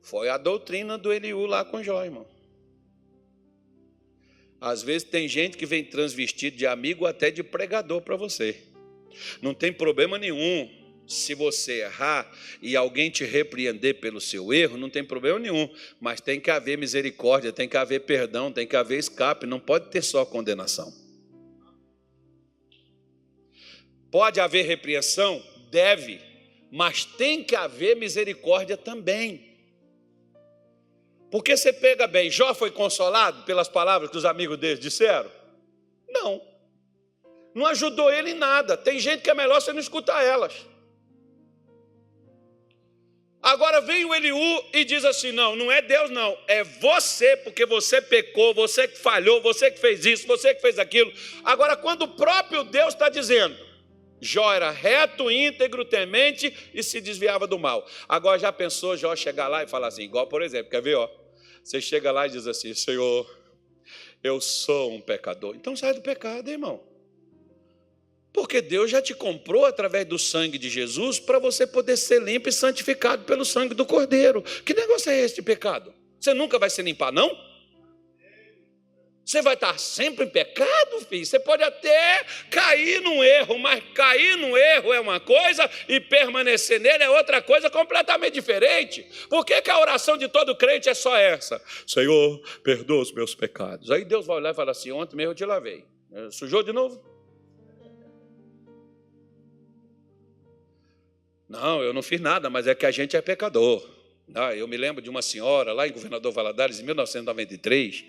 Foi a doutrina do Eliú lá com Jó, irmão. Às vezes tem gente que vem transvestido de amigo até de pregador para você. Não tem problema nenhum se você errar e alguém te repreender pelo seu erro, não tem problema nenhum, mas tem que haver misericórdia, tem que haver perdão, tem que haver escape, não pode ter só condenação. Pode haver repreensão? Deve, mas tem que haver misericórdia também. Porque você pega bem, Jó foi consolado pelas palavras que os amigos dele disseram? Não. Não ajudou ele em nada. Tem gente que é melhor você não escutar elas. Agora vem o Eliú e diz assim: não, não é Deus, não, é você, porque você pecou, você que falhou, você que fez isso, você que fez aquilo. Agora, quando o próprio Deus está dizendo, Jó era reto, íntegro, temente e se desviava do mal. Agora já pensou Jó chegar lá e falar assim, igual por exemplo, quer ver, ó? Você chega lá e diz assim: Senhor, eu sou um pecador. Então sai do pecado, irmão. Porque Deus já te comprou através do sangue de Jesus para você poder ser limpo e santificado pelo sangue do Cordeiro. Que negócio é esse de pecado? Você nunca vai se limpar, não? Você vai estar sempre em pecado, filho. Você pode até cair num erro, mas cair num erro é uma coisa e permanecer nele é outra coisa completamente diferente. Por que, que a oração de todo crente é só essa? Senhor, perdoa os meus pecados. Aí Deus vai olhar e falar assim: ontem mesmo eu te lavei. Sujou de novo? Não, eu não fiz nada, mas é que a gente é pecador. Ah, eu me lembro de uma senhora lá em Governador Valadares, em 1993.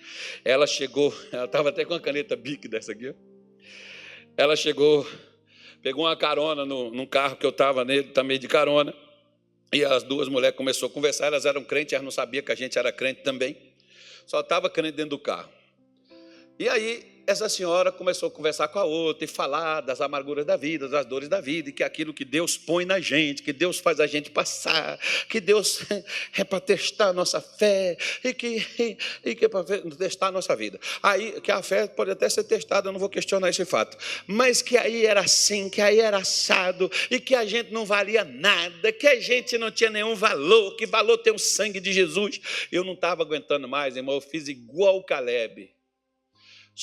Ela chegou, ela estava até com a caneta bic dessa aqui. Ela chegou, pegou uma carona no, num carro que eu estava nele, também de carona. E as duas mulheres começaram a conversar, elas eram crentes, elas não sabiam que a gente era crente também. Só estava crente dentro do carro. E aí essa senhora começou a conversar com a outra e falar das amarguras da vida, das dores da vida, e que aquilo que Deus põe na gente, que Deus faz a gente passar, que Deus é para testar a nossa fé, e que, e que é para testar a nossa vida. Aí, que a fé pode até ser testada, eu não vou questionar esse fato, mas que aí era assim, que aí era assado, e que a gente não valia nada, que a gente não tinha nenhum valor, que valor tem o sangue de Jesus. Eu não estava aguentando mais, irmão, eu fiz igual o Caleb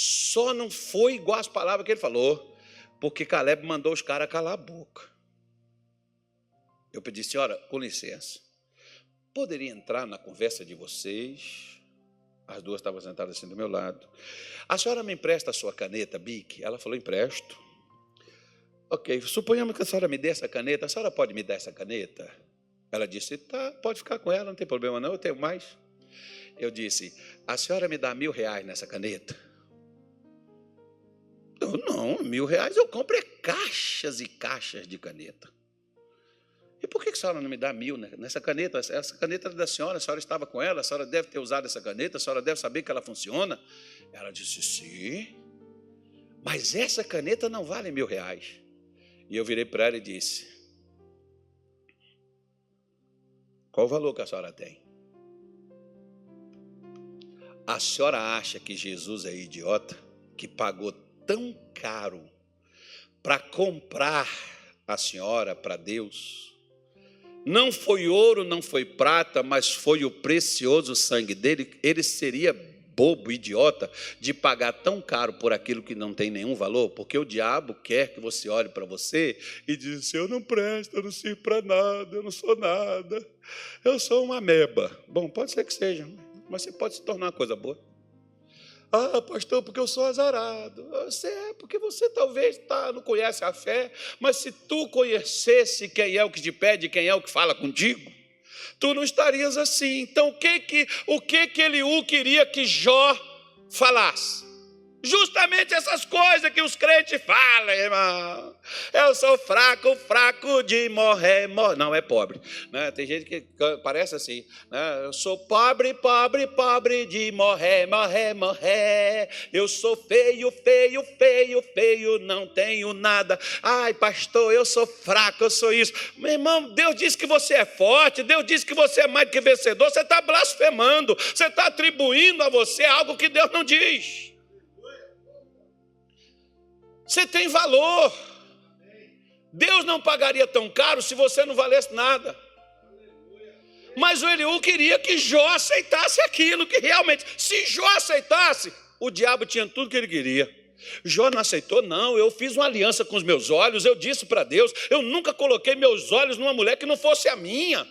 só não foi igual às palavras que ele falou, porque Caleb mandou os caras calar a boca. Eu pedi, senhora, com licença, poderia entrar na conversa de vocês? As duas estavam sentadas assim do meu lado. A senhora me empresta a sua caneta, Bic? Ela falou, empresto. Ok, suponhamos que a senhora me dê essa caneta, a senhora pode me dar essa caneta? Ela disse, tá, pode ficar com ela, não tem problema não, eu tenho mais. Eu disse, a senhora me dá mil reais nessa caneta? Não, mil reais eu compro é caixas e caixas de caneta. E por que a senhora não me dá mil nessa caneta? Essa caneta é da senhora, a senhora estava com ela, a senhora deve ter usado essa caneta, a senhora deve saber que ela funciona. Ela disse, sim, mas essa caneta não vale mil reais. E eu virei para ela e disse, qual o valor que a senhora tem? A senhora acha que Jesus é idiota, que pagou tão caro para comprar a senhora para Deus. Não foi ouro, não foi prata, mas foi o precioso sangue dele. Ele seria bobo, idiota, de pagar tão caro por aquilo que não tem nenhum valor, porque o diabo quer que você olhe para você e diz assim, eu não presto, eu não sirvo para nada, eu não sou nada, eu sou uma meba. Bom, pode ser que seja, mas você pode se tornar uma coisa boa. Ah, pastor, porque eu sou azarado. Você é porque você talvez tá, não conhece a fé, mas se tu conhecesse quem é o que te pede, quem é o que fala contigo, tu não estarias assim. Então, o que que o que que Eliú queria que Jó falasse? Justamente essas coisas que os crentes falam, irmão. Eu sou fraco, fraco de morrer, morrer. Não, é pobre. Né? Tem gente que parece assim. Né? Eu sou pobre, pobre, pobre de morrer, morrer, morrer. Eu sou feio, feio, feio, feio, não tenho nada. Ai, pastor, eu sou fraco, eu sou isso. Meu irmão, Deus disse que você é forte, Deus disse que você é mais do que vencedor. Você está blasfemando, você está atribuindo a você algo que Deus não diz. Você tem valor. Deus não pagaria tão caro se você não valesse nada. Mas o Eliú queria que Jó aceitasse aquilo, que realmente, se Jó aceitasse, o diabo tinha tudo que ele queria. Jó não aceitou, não. Eu fiz uma aliança com os meus olhos, eu disse para Deus: eu nunca coloquei meus olhos numa mulher que não fosse a minha.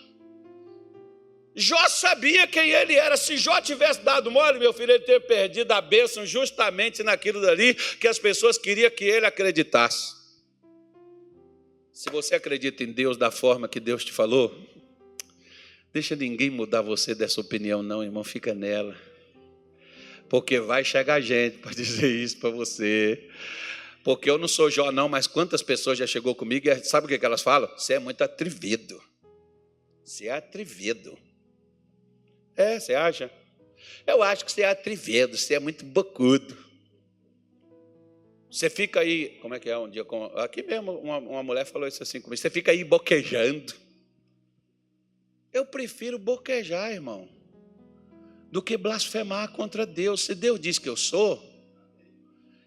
Jó sabia quem ele era. Se Jó tivesse dado mole, meu filho, ele teria perdido a bênção justamente naquilo dali que as pessoas queriam que ele acreditasse. Se você acredita em Deus da forma que Deus te falou, deixa ninguém mudar você dessa opinião, não, irmão, fica nela. Porque vai chegar gente para dizer isso para você. Porque eu não sou Jó, não, mas quantas pessoas já chegou comigo e sabe o que elas falam? Você é muito atrevido. Você é atrevido. É, você acha? Eu acho que você é atrevido, você é muito bocudo. Você fica aí, como é que é um dia? Aqui mesmo, uma, uma mulher falou isso assim comigo: você fica aí boquejando. Eu prefiro boquejar, irmão, do que blasfemar contra Deus. Se Deus diz que eu sou,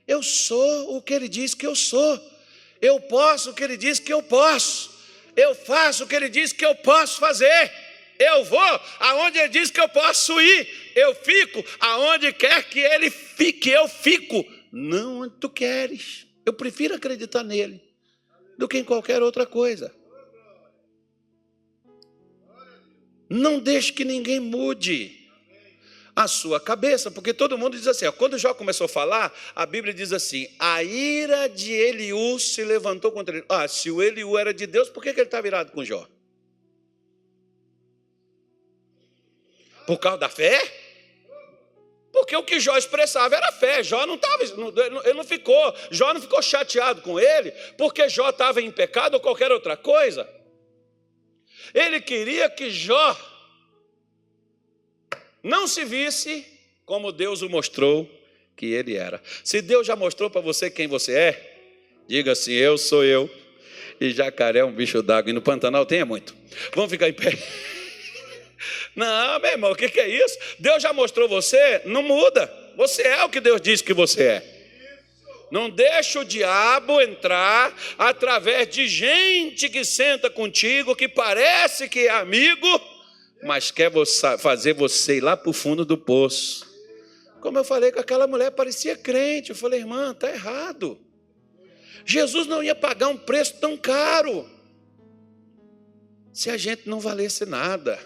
eu sou o que Ele diz que eu sou. Eu posso o que Ele diz que eu posso. Eu faço o que Ele diz que eu posso fazer. Eu vou aonde ele diz que eu posso ir. Eu fico aonde quer que ele fique. Eu fico, não onde tu queres. Eu prefiro acreditar nele do que em qualquer outra coisa. Não deixe que ninguém mude a sua cabeça, porque todo mundo diz assim, ó, quando Jó começou a falar, a Bíblia diz assim, a ira de Eliú se levantou contra ele. Ah, se o Eliú era de Deus, por que, que ele está virado com Jó? Por causa da fé? Porque o que Jó expressava era fé. Jó não estava, ele não ficou, Jó não ficou chateado com ele, porque Jó estava em pecado ou qualquer outra coisa. Ele queria que Jó não se visse como Deus o mostrou que ele era. Se Deus já mostrou para você quem você é, diga assim: Eu sou eu. E jacaré é um bicho d'água. E no Pantanal tem é muito. Vamos ficar em pé. Não, meu irmão, o que, é isso? Deus já mostrou você, não muda. Você é o que Deus diz que você é. Não deixa o diabo entrar através de gente que senta contigo, que parece que é amigo, mas quer fazer você ir lá para o fundo do poço. Como eu falei com aquela mulher, parecia crente. Eu falei, irmã, está errado. Jesus não ia pagar um preço tão caro se a gente não valesse nada.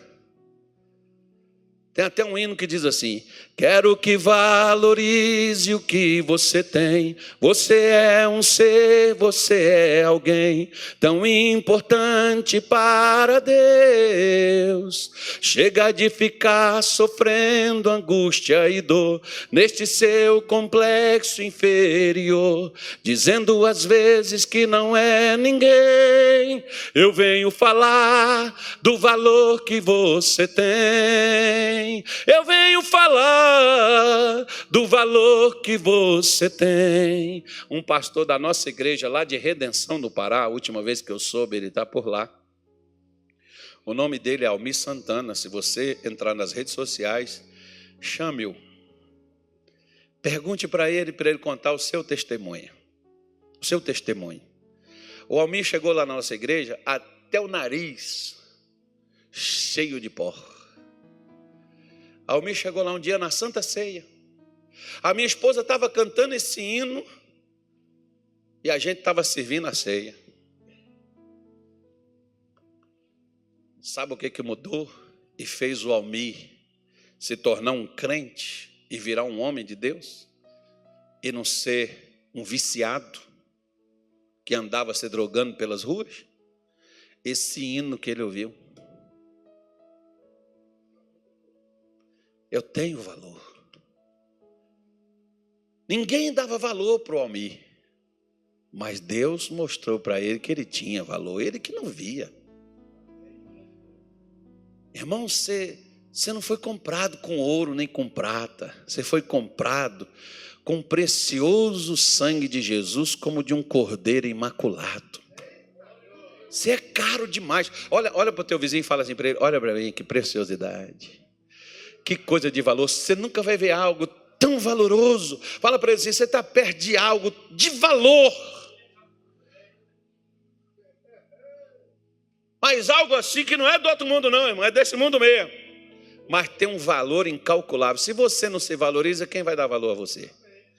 Tem até um hino que diz assim: Quero que valorize o que você tem. Você é um ser, você é alguém tão importante para Deus. Chega de ficar sofrendo angústia e dor neste seu complexo inferior, dizendo às vezes que não é ninguém. Eu venho falar do valor que você tem. Eu venho falar do valor que você tem. Um pastor da nossa igreja lá de Redenção no Pará, a última vez que eu soube, ele está por lá. O nome dele é Almir Santana. Se você entrar nas redes sociais, chame-o. Pergunte para ele, para ele contar o seu testemunho. O seu testemunho. O Almir chegou lá na nossa igreja até o nariz cheio de pó. Almir chegou lá um dia na Santa Ceia. A minha esposa estava cantando esse hino e a gente estava servindo a ceia. Sabe o que, que mudou? E fez o Almir se tornar um crente e virar um homem de Deus? E não ser um viciado que andava se drogando pelas ruas? Esse hino que ele ouviu. Eu tenho valor. Ninguém dava valor para o Almir, mas Deus mostrou para ele que ele tinha valor, ele que não via. Irmão, você, você não foi comprado com ouro nem com prata, você foi comprado com o precioso sangue de Jesus, como de um cordeiro imaculado. Você é caro demais. Olha, olha para o teu vizinho e fala assim para ele: olha para mim, que preciosidade. Que coisa de valor. Você nunca vai ver algo tão valoroso. Fala para ele assim: você está perto de algo de valor. Mas algo assim que não é do outro mundo, não, irmão, é desse mundo mesmo. Mas tem um valor incalculável. Se você não se valoriza, quem vai dar valor a você?